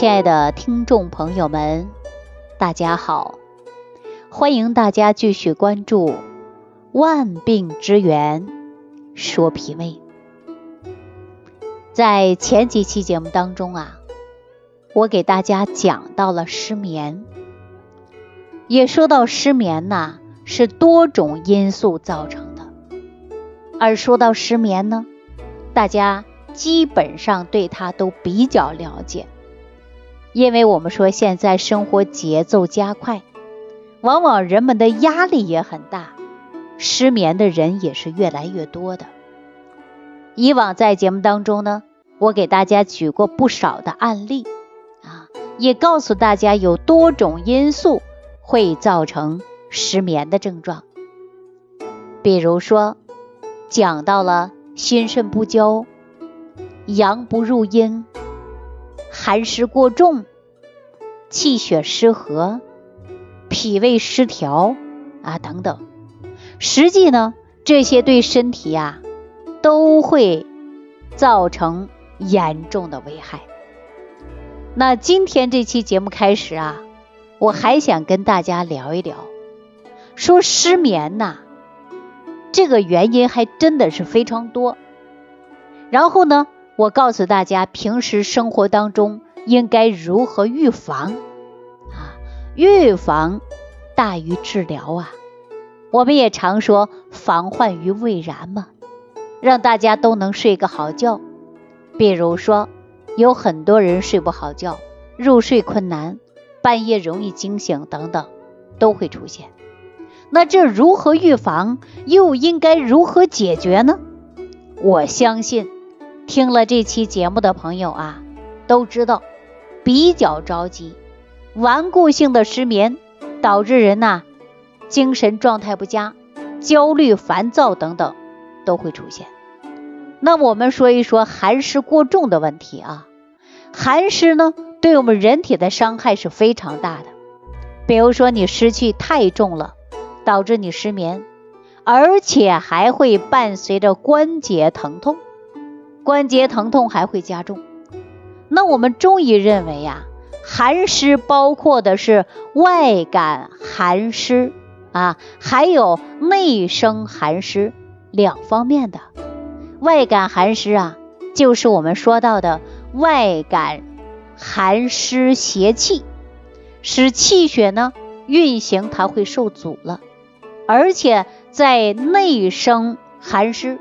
亲爱的听众朋友们，大家好！欢迎大家继续关注《万病之源说脾胃》。在前几期节目当中啊，我给大家讲到了失眠，也说到失眠呐是多种因素造成的，而说到失眠呢，大家基本上对它都比较了解。因为我们说现在生活节奏加快，往往人们的压力也很大，失眠的人也是越来越多的。以往在节目当中呢，我给大家举过不少的案例啊，也告诉大家有多种因素会造成失眠的症状。比如说，讲到了心肾不交、阳不入阴。寒湿过重、气血失和、脾胃失调啊等等，实际呢，这些对身体呀都会造成严重的危害。那今天这期节目开始啊，我还想跟大家聊一聊，说失眠呐，这个原因还真的是非常多。然后呢？我告诉大家，平时生活当中应该如何预防啊？预防大于治疗啊！我们也常说防患于未然嘛，让大家都能睡个好觉。比如说，有很多人睡不好觉，入睡困难，半夜容易惊醒等等，都会出现。那这如何预防？又应该如何解决呢？我相信。听了这期节目的朋友啊，都知道比较着急，顽固性的失眠导致人呐精神状态不佳、焦虑、烦躁等等都会出现。那我们说一说寒湿过重的问题啊，寒湿呢对我们人体的伤害是非常大的。比如说你湿气太重了，导致你失眠，而且还会伴随着关节疼痛。关节疼痛还会加重。那我们中医认为呀，寒湿包括的是外感寒湿啊，还有内生寒湿两方面的。外感寒湿啊，就是我们说到的外感寒湿邪气，使气血呢运行它会受阻了。而且在内生寒湿，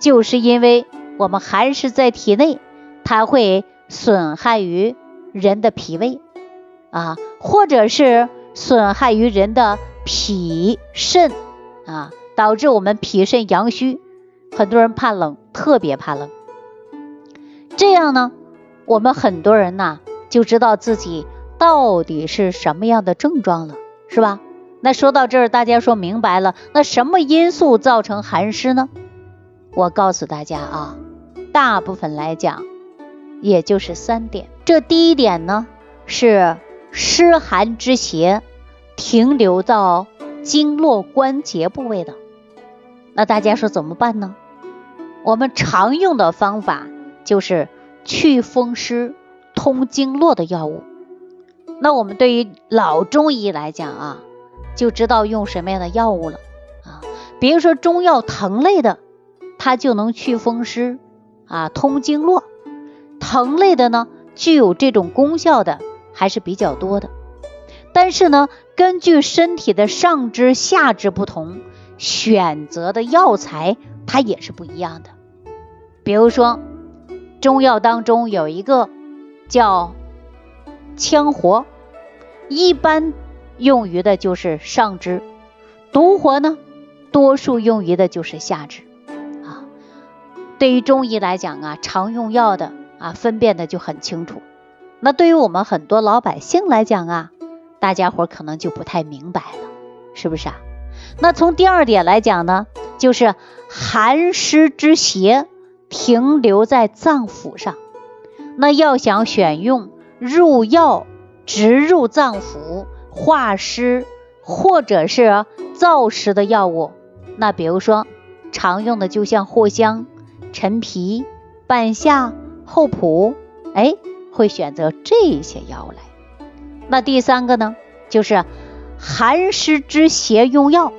就是因为。我们寒湿在体内，它会损害于人的脾胃啊，或者是损害于人的脾肾啊，导致我们脾肾阳虚。很多人怕冷，特别怕冷。这样呢，我们很多人呐就知道自己到底是什么样的症状了，是吧？那说到这儿，大家说明白了，那什么因素造成寒湿呢？我告诉大家啊。大部分来讲，也就是三点。这第一点呢，是湿寒之邪停留到经络关节部位的。那大家说怎么办呢？我们常用的方法就是祛风湿、通经络的药物。那我们对于老中医来讲啊，就知道用什么样的药物了啊。比如说中药藤类的，它就能祛风湿。啊，通经络，藤类的呢，具有这种功效的还是比较多的。但是呢，根据身体的上肢、下肢不同，选择的药材它也是不一样的。比如说，中药当中有一个叫羌活，一般用于的就是上肢；独活呢，多数用于的就是下肢。对于中医来讲啊，常用药的啊，分辨的就很清楚。那对于我们很多老百姓来讲啊，大家伙可能就不太明白了，是不是啊？那从第二点来讲呢，就是寒湿之邪停留在脏腑上，那要想选用入药直入脏腑化湿或者是燥湿的药物，那比如说常用的就像藿香。陈皮、半夏、厚朴，哎，会选择这些药来。那第三个呢，就是寒湿之邪用药，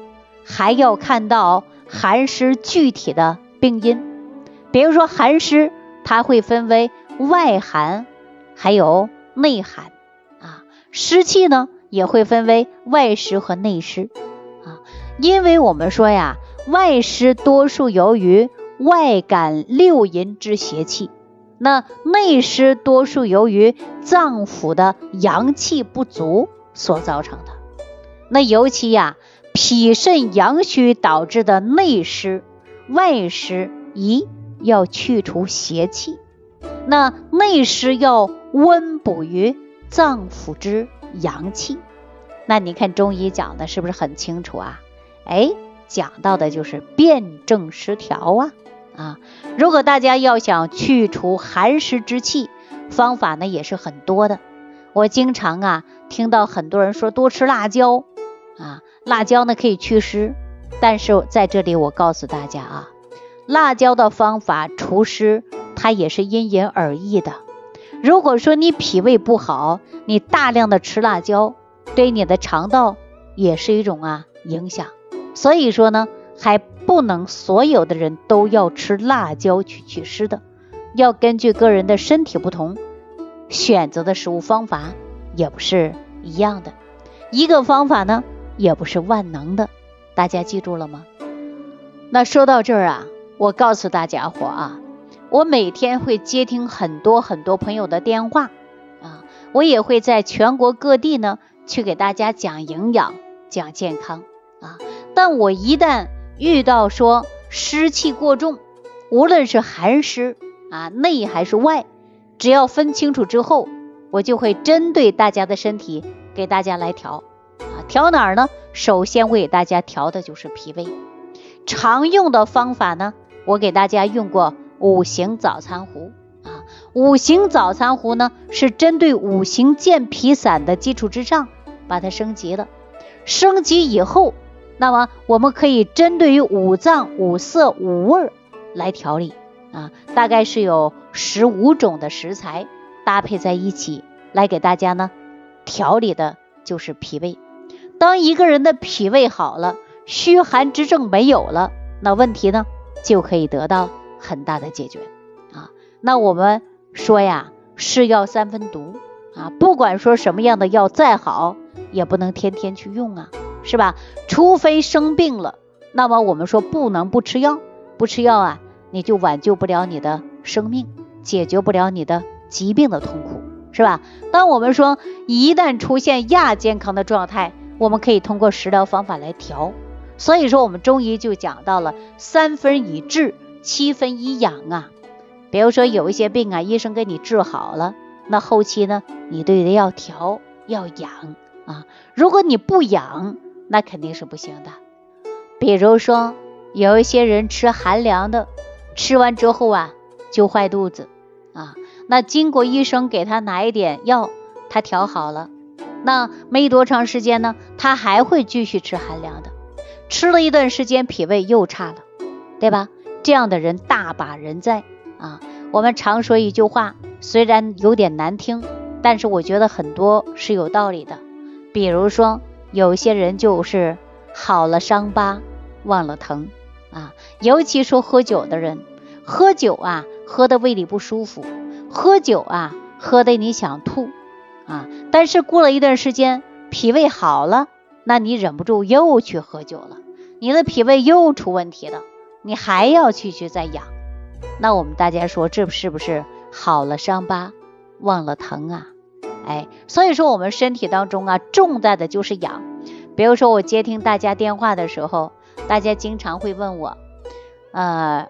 还要看到寒湿具体的病因。比如说寒湿，它会分为外寒，还有内寒啊。湿气呢，也会分为外湿和内湿啊。因为我们说呀，外湿多数由于外感六淫之邪气。那内湿多数由于脏腑的阳气不足所造成的，那尤其呀，脾肾阳虚导致的内湿、外湿，一要去除邪气。那内湿要温补于脏腑之阳气。那你看中医讲的是不是很清楚啊？哎，讲到的就是辩证失调啊。啊，如果大家要想去除寒湿之气，方法呢也是很多的。我经常啊听到很多人说多吃辣椒啊，辣椒呢可以祛湿，但是在这里我告诉大家啊，辣椒的方法除湿，它也是因人而异的。如果说你脾胃不好，你大量的吃辣椒，对你的肠道也是一种啊影响。所以说呢。还不能所有的人都要吃辣椒去祛湿的，要根据个人的身体不同，选择的食物方法也不是一样的。一个方法呢，也不是万能的，大家记住了吗？那说到这儿啊，我告诉大家伙啊，我每天会接听很多很多朋友的电话啊，我也会在全国各地呢去给大家讲营养、讲健康啊，但我一旦遇到说湿气过重，无论是寒湿啊内还是外，只要分清楚之后，我就会针对大家的身体给大家来调啊调哪儿呢？首先我给大家调的就是脾胃，常用的方法呢，我给大家用过五行早餐壶啊，五行早餐壶呢是针对五行健脾散的基础之上把它升级了，升级以后。那么我们可以针对于五脏、五色、五味来调理啊，大概是有十五种的食材搭配在一起来给大家呢调理的，就是脾胃。当一个人的脾胃好了，虚寒之症没有了，那问题呢就可以得到很大的解决啊。那我们说呀，是药三分毒啊，不管说什么样的药再好，也不能天天去用啊。是吧？除非生病了，那么我们说不能不吃药，不吃药啊，你就挽救不了你的生命，解决不了你的疾病的痛苦，是吧？当我们说一旦出现亚健康的状态，我们可以通过食疗方法来调。所以说，我们中医就讲到了三分以治，七分以养啊。比如说有一些病啊，医生给你治好了，那后期呢，你对的要调要养啊。如果你不养，那肯定是不行的。比如说，有一些人吃寒凉的，吃完之后啊就坏肚子啊。那经过医生给他拿一点药，他调好了。那没多长时间呢，他还会继续吃寒凉的，吃了一段时间脾胃又差了，对吧？这样的人大把人在啊。我们常说一句话，虽然有点难听，但是我觉得很多是有道理的。比如说。有些人就是好了伤疤忘了疼啊，尤其说喝酒的人，喝酒啊喝的胃里不舒服，喝酒啊喝的你想吐啊，但是过了一段时间脾胃好了，那你忍不住又去喝酒了，你的脾胃又出问题了，你还要继续再养，那我们大家说这是不是好了伤疤忘了疼啊？哎，所以说我们身体当中啊，重在的就是养。比如说我接听大家电话的时候，大家经常会问我，呃，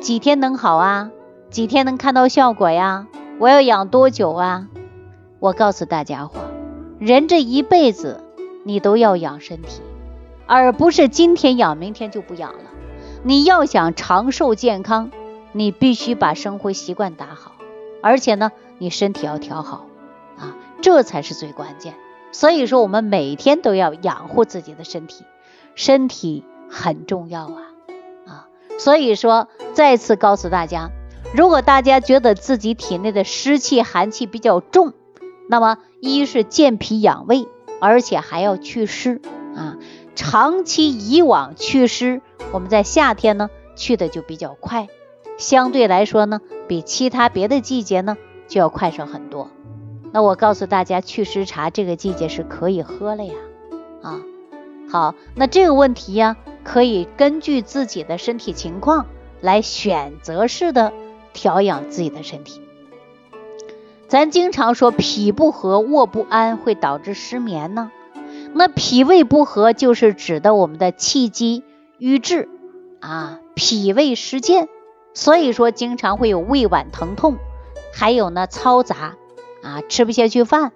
几天能好啊？几天能看到效果呀？我要养多久啊？我告诉大家伙，人这一辈子你都要养身体，而不是今天养明天就不养了。你要想长寿健康，你必须把生活习惯打好，而且呢，你身体要调好。这才是最关键，所以说我们每天都要养护自己的身体，身体很重要啊啊！所以说再次告诉大家，如果大家觉得自己体内的湿气、寒气比较重，那么一是健脾养胃，而且还要祛湿啊。长期以往祛湿，我们在夏天呢去的就比较快，相对来说呢，比其他别的季节呢就要快上很多。那我告诉大家，祛湿茶这个季节是可以喝了呀。啊，好，那这个问题呀，可以根据自己的身体情况来选择式的调养自己的身体。咱经常说脾不和、卧不安会导致失眠呢。那脾胃不和就是指的我们的气机瘀滞啊，脾胃失健，所以说经常会有胃脘疼痛，还有呢嘈杂啊，吃不下去饭，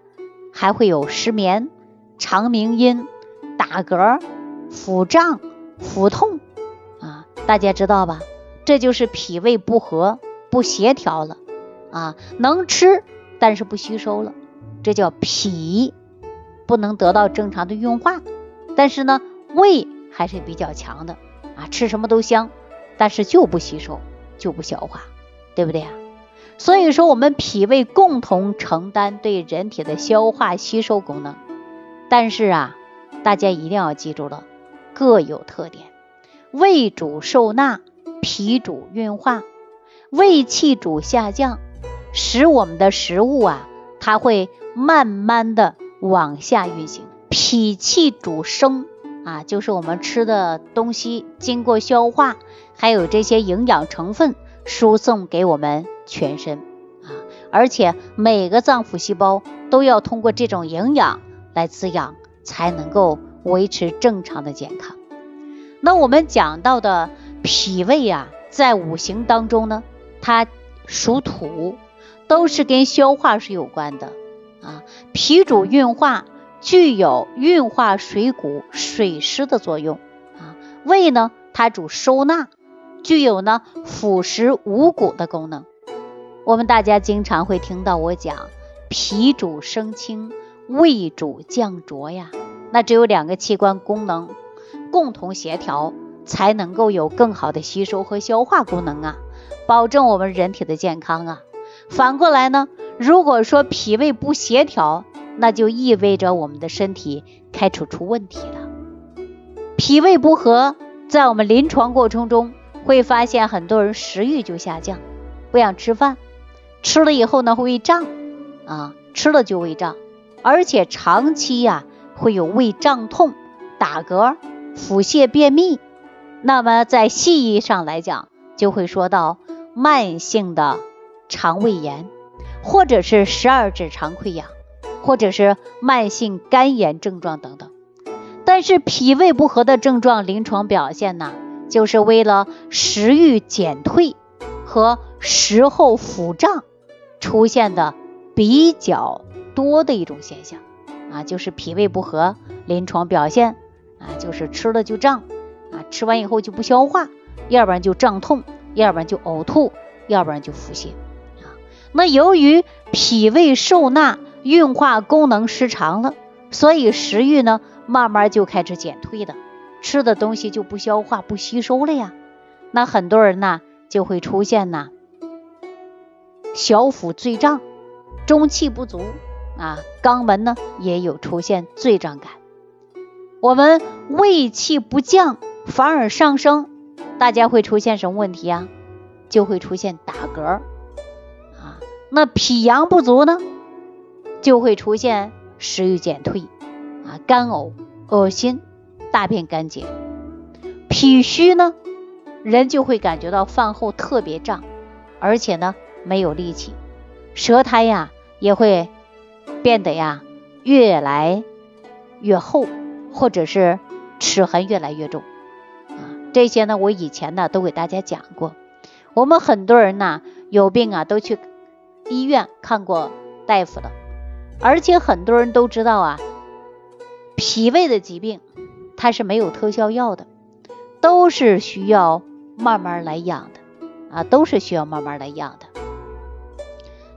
还会有失眠、肠鸣音、打嗝、腹胀、腹痛啊，大家知道吧？这就是脾胃不和、不协调了啊，能吃但是不吸收了，这叫脾。不能得到正常的运化，但是呢，胃还是比较强的啊，吃什么都香，但是就不吸收，就不消化，对不对啊？所以说，我们脾胃共同承担对人体的消化吸收功能，但是啊，大家一定要记住了，各有特点。胃主受纳，脾主运化，胃气主下降，使我们的食物啊，它会慢慢的。往下运行，脾气主升啊，就是我们吃的东西经过消化，还有这些营养成分输送给我们全身啊，而且每个脏腑细胞都要通过这种营养来滋养，才能够维持正常的健康。那我们讲到的脾胃啊，在五行当中呢，它属土，都是跟消化是有关的。啊，脾主运化，具有运化水谷、水湿的作用。啊，胃呢，它主收纳，具有呢腐蚀五谷的功能。我们大家经常会听到我讲，脾主升清，胃主降浊呀。那只有两个器官功能共同协调，才能够有更好的吸收和消化功能啊，保证我们人体的健康啊。反过来呢？如果说脾胃不协调，那就意味着我们的身体开始出问题了。脾胃不和，在我们临床过程中会发现很多人食欲就下降，不想吃饭，吃了以后呢会胃胀啊，吃了就胃胀，而且长期呀会有胃胀痛、打嗝、腹泻、便秘。那么在西医上来讲，就会说到慢性的肠胃炎。或者是十二指肠溃疡，或者是慢性肝炎症状等等。但是脾胃不和的症状临床表现呢，就是为了食欲减退和食后腹胀出现的比较多的一种现象啊，就是脾胃不和临床表现啊，就是吃了就胀啊，吃完以后就不消化，要不然就胀痛，要不然就呕吐，要不然就腹泻。啊那由于脾胃受纳运化功能失常了，所以食欲呢慢慢就开始减退的，吃的东西就不消化不吸收了呀。那很多人呢就会出现呢小腹坠胀、中气不足啊，肛门呢也有出现坠胀感。我们胃气不降反而上升，大家会出现什么问题啊？就会出现打嗝啊。那脾阳不足呢，就会出现食欲减退啊，干呕、恶心、大便干结。脾虚呢，人就会感觉到饭后特别胀，而且呢没有力气，舌苔呀也会变得呀越来越厚，或者是齿痕越来越重啊。这些呢，我以前呢都给大家讲过。我们很多人呢有病啊都去。医院看过大夫了，而且很多人都知道啊，脾胃的疾病它是没有特效药的，都是需要慢慢来养的啊，都是需要慢慢来养的。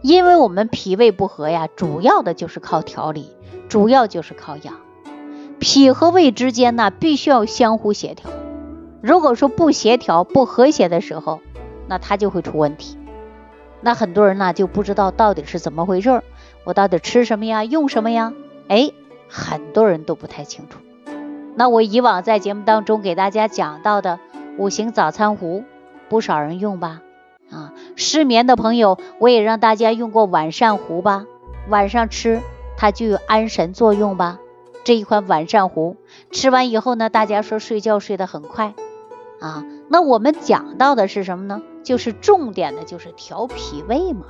因为我们脾胃不和呀，主要的就是靠调理，主要就是靠养。脾和胃之间呢，必须要相互协调。如果说不协调、不和谐的时候，那它就会出问题。那很多人呢就不知道到底是怎么回事儿，我到底吃什么呀，用什么呀？哎，很多人都不太清楚。那我以往在节目当中给大家讲到的五行早餐壶，不少人用吧？失眠的朋友，我也让大家用过晚膳壶吧？晚上吃它就有安神作用吧？这一款晚膳壶吃完以后呢，大家说睡觉睡得很快啊。那我们讲到的是什么呢？就是重点的就是调脾胃嘛。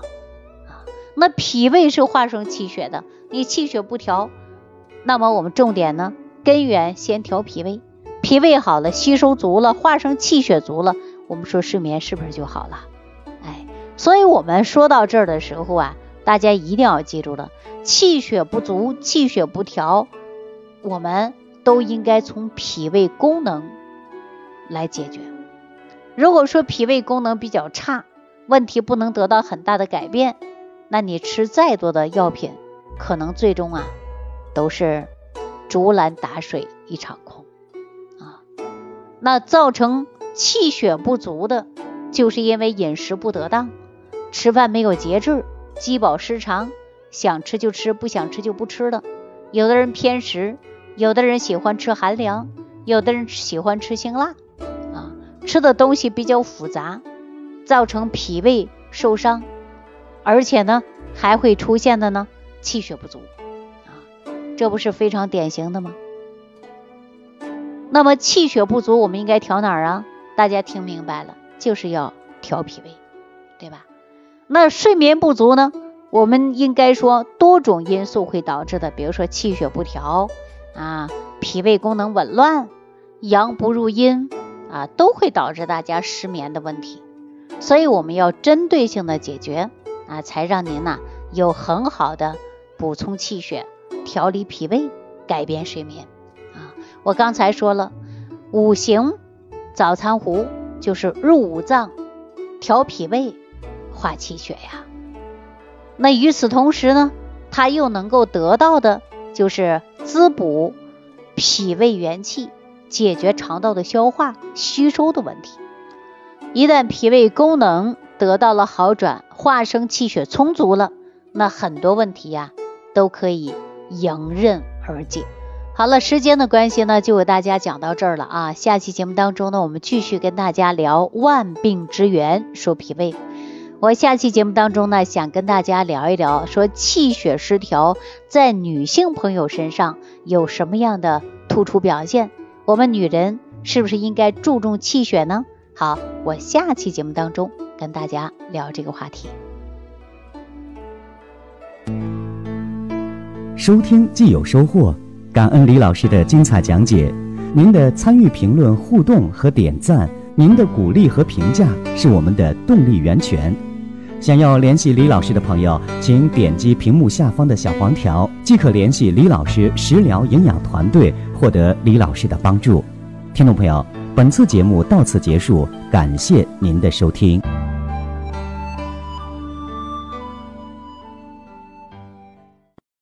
啊，那脾胃是化生气血的，你气血不调，那么我们重点呢？根源先调脾胃，脾胃好了，吸收足了，化生气血足了，我们说睡眠是不是就好了？所以我们说到这儿的时候啊，大家一定要记住了，气血不足、气血不调，我们都应该从脾胃功能来解决。如果说脾胃功能比较差，问题不能得到很大的改变，那你吃再多的药品，可能最终啊都是。竹篮打水一场空啊！那造成气血不足的，就是因为饮食不得当，吃饭没有节制，饥饱失常，想吃就吃，不想吃就不吃的。有的人偏食，有的人喜欢吃寒凉，有的人喜欢吃辛辣啊，吃的东西比较复杂，造成脾胃受伤，而且呢还会出现的呢气血不足。啊这不是非常典型的吗？那么气血不足，我们应该调哪儿啊？大家听明白了，就是要调脾胃，对吧？那睡眠不足呢？我们应该说多种因素会导致的，比如说气血不调啊，脾胃功能紊乱，阳不入阴啊，都会导致大家失眠的问题。所以我们要针对性的解决啊，才让您呐有很好的补充气血。调理脾胃，改变睡眠啊！我刚才说了，五行早餐壶就是入五脏、调脾胃、化气血呀。那与此同时呢，它又能够得到的就是滋补脾胃元气，解决肠道的消化吸收的问题。一旦脾胃功能得到了好转，化生气血充足了，那很多问题呀都可以。迎刃而解。好了，时间的关系呢，就为大家讲到这儿了啊。下期节目当中呢，我们继续跟大家聊万病之源，说脾胃。我下期节目当中呢，想跟大家聊一聊，说气血失调在女性朋友身上有什么样的突出表现？我们女人是不是应该注重气血呢？好，我下期节目当中跟大家聊这个话题。收听既有收获，感恩李老师的精彩讲解。您的参与、评论、互动和点赞，您的鼓励和评价是我们的动力源泉。想要联系李老师的朋友，请点击屏幕下方的小黄条，即可联系李老师食疗营养团队，获得李老师的帮助。听众朋友，本次节目到此结束，感谢您的收听。